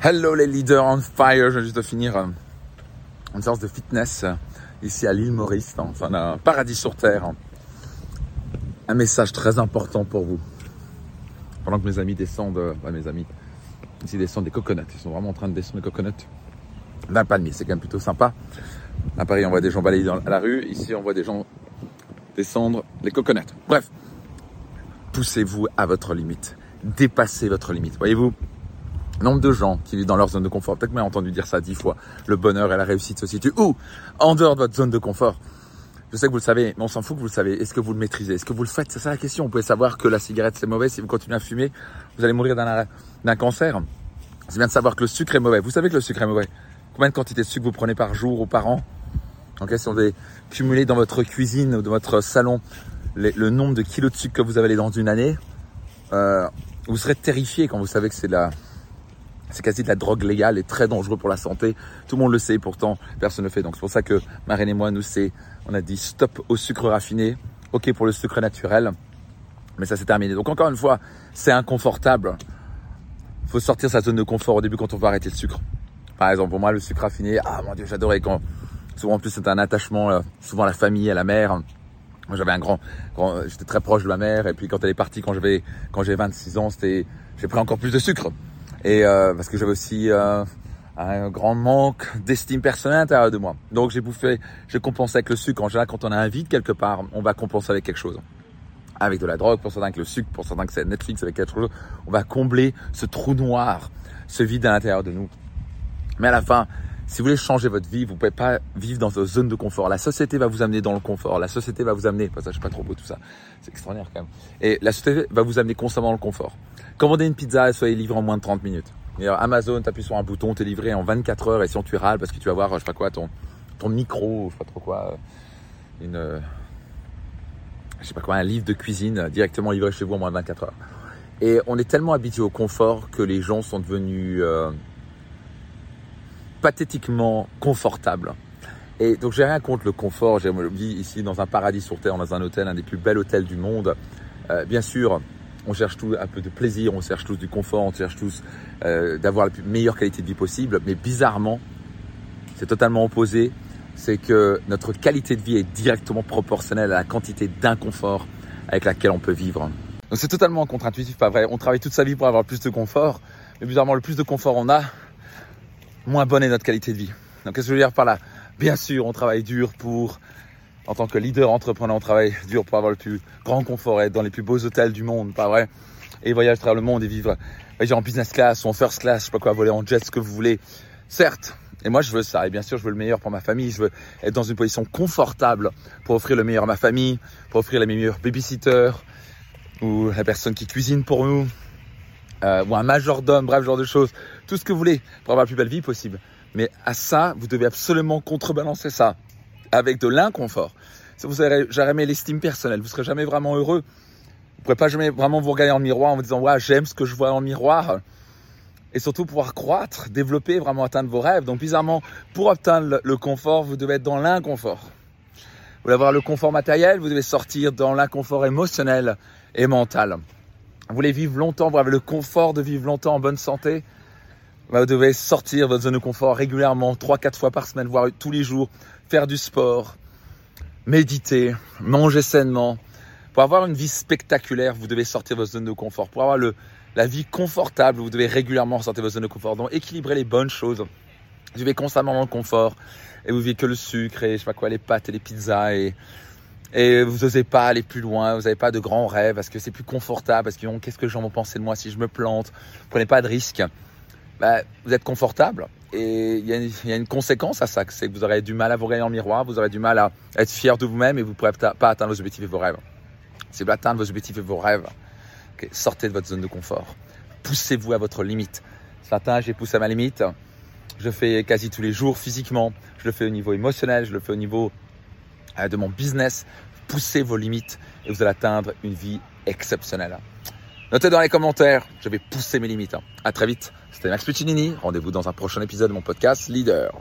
Hello les leaders on fire, je viens juste de finir euh, une séance de fitness euh, ici à l'île Maurice, dans un paradis sur terre. Un message très important pour vous. Pendant que mes amis descendent, euh, mes amis, ici descendent des coconuts, ils sont vraiment en train de descendre des coconuts d'un palmier, c'est quand même plutôt sympa. À Paris, on voit des gens balayer dans la rue, ici on voit des gens descendre les coconuts. Bref, poussez-vous à votre limite, dépassez votre limite. Voyez-vous, Nombre de gens qui vivent dans leur zone de confort, peut-être que vous avez entendu dire ça dix fois, le bonheur et la réussite se situent où? En dehors de votre zone de confort. Je sais que vous le savez, mais on s'en fout que vous le savez. Est-ce que vous le maîtrisez? Est-ce que vous le faites? C'est ça la question. Vous pouvez savoir que la cigarette c'est mauvais. Si vous continuez à fumer, vous allez mourir d'un cancer. C'est bien de savoir que le sucre est mauvais. Vous savez que le sucre est mauvais. Combien de quantités de sucre vous prenez par jour ou par an? Ok, si on devait cumuler dans votre cuisine ou dans votre salon le nombre de kilos de sucre que vous avez dans une année, euh, vous serez terrifié quand vous savez que c'est la, c'est quasi de la drogue légale et très dangereux pour la santé. Tout le monde le sait, pourtant personne ne le fait. Donc c'est pour ça que Marine et moi, nous, c'est, on a dit stop au sucre raffiné, ok pour le sucre naturel, mais ça c'est terminé. Donc encore une fois, c'est inconfortable. Il faut sortir sa zone de confort au début quand on veut arrêter le sucre. Par exemple, pour moi, le sucre raffiné, ah mon dieu, j'adorais quand, souvent en plus c'est un attachement, euh, souvent à la famille, à la mère. Moi j'avais un grand, grand j'étais très proche de ma mère et puis quand elle est partie quand j'avais, quand j'avais 26 ans, c'était, j'ai pris encore plus de sucre. Et euh, parce que j'avais aussi euh, un grand manque d'estime personnelle à l'intérieur de moi. Donc j'ai bouffé, j'ai compensé avec le sucre. En général, quand on a un vide quelque part, on va compenser avec quelque chose. Avec de la drogue, pour certains avec le sucre, pour certains que c'est Netflix, avec quelque chose. On va combler ce trou noir, ce vide à l'intérieur de nous. Mais à la fin, si vous voulez changer votre vie, vous pouvez pas vivre dans une zone de confort. La société va vous amener dans le confort. La société va vous amener, ça, je pas trop beau tout ça. C'est extraordinaire quand même. Et la société va vous amener constamment dans le confort. Commandez une pizza et soyez livré en moins de 30 minutes. Amazon, tu appuies sur un bouton, t'es livré en 24 heures et si on tu râles parce que tu vas voir, je sais pas quoi, ton, ton micro, je sais pas trop quoi, euh, une, euh, je sais pas quoi, un livre de cuisine directement livré chez vous en moins de 24 heures. Et on est tellement habitué au confort que les gens sont devenus euh, pathétiquement confortables. Et donc j'ai rien contre le confort, j'ai vie ici dans un paradis sur terre, dans un hôtel, un des plus bels hôtels du monde. bien sûr, on cherche tous un peu de plaisir, on cherche tous du confort, on cherche tous euh, d'avoir la meilleure qualité de vie possible. Mais bizarrement, c'est totalement opposé. C'est que notre qualité de vie est directement proportionnelle à la quantité d'inconfort avec laquelle on peut vivre. Donc c'est totalement contre-intuitif, pas vrai? On travaille toute sa vie pour avoir plus de confort, mais bizarrement, le plus de confort on a, moins bonne est notre qualité de vie. Donc qu'est-ce que je veux dire par là? Bien sûr, on travaille dur pour en tant que leader entrepreneur, on travaille dur pour avoir le plus grand confort, être dans les plus beaux hôtels du monde, pas vrai? Et voyager à travers le monde et vivre en business class ou en first class, je sais pas quoi, voler en jet, ce que vous voulez. Certes, et moi je veux ça, et bien sûr je veux le meilleur pour ma famille, je veux être dans une position confortable pour offrir le meilleur à ma famille, pour offrir les meilleurs babysitters, ou la personne qui cuisine pour nous, euh, ou un majordome, bref, genre de choses, tout ce que vous voulez pour avoir la plus belle vie possible. Mais à ça, vous devez absolument contrebalancer ça avec de l'inconfort. Vous n'aurez jamais l'estime personnelle, vous serez jamais vraiment heureux. Vous ne pourrez pas jamais vraiment vous regarder en miroir en vous disant ouais j'aime ce que je vois en miroir et surtout pouvoir croître, développer, vraiment atteindre vos rêves. Donc bizarrement, pour atteindre le confort, vous devez être dans l'inconfort. Vous voulez avoir le confort matériel, vous devez sortir dans l'inconfort émotionnel et mental. Vous voulez vivre longtemps, vous avez le confort de vivre longtemps en bonne santé, vous devez sortir votre zone de confort régulièrement, 3-4 fois par semaine, voire tous les jours, faire du sport, méditer, manger sainement. Pour avoir une vie spectaculaire, vous devez sortir votre zone de confort. Pour avoir la vie confortable, vous devez régulièrement sortir votre zone de confort. Donc équilibrer les bonnes choses. Vous vivez constamment dans le confort et vous vivez que le sucre et je sais pas quoi, les pâtes et les pizzas et, et vous n'osez pas aller plus loin, vous n'avez pas de grands rêves parce que c'est plus confortable, parce que qu'est-ce que les gens vont penser de moi si je me plante? Vous prenez pas de risques. Bah, vous êtes confortable et il y, a une conséquence à ça, c'est que vous aurez du mal à vous regarder en miroir, vous aurez du mal à être fier de vous-même et vous ne pourrez pas atteindre vos objectifs et vos rêves. Si vous voulez atteindre vos objectifs et vos rêves, sortez de votre zone de confort. Poussez-vous à votre limite. Ce matin, j'ai poussé à ma limite. Je le fais quasi tous les jours physiquement. Je le fais au niveau émotionnel. Je le fais au niveau euh, de mon business. Poussez vos limites et vous allez atteindre une vie exceptionnelle. Notez dans les commentaires, je vais pousser mes limites. À très vite. C'était Max Puccinini. Rendez-vous dans un prochain épisode de mon podcast Leader.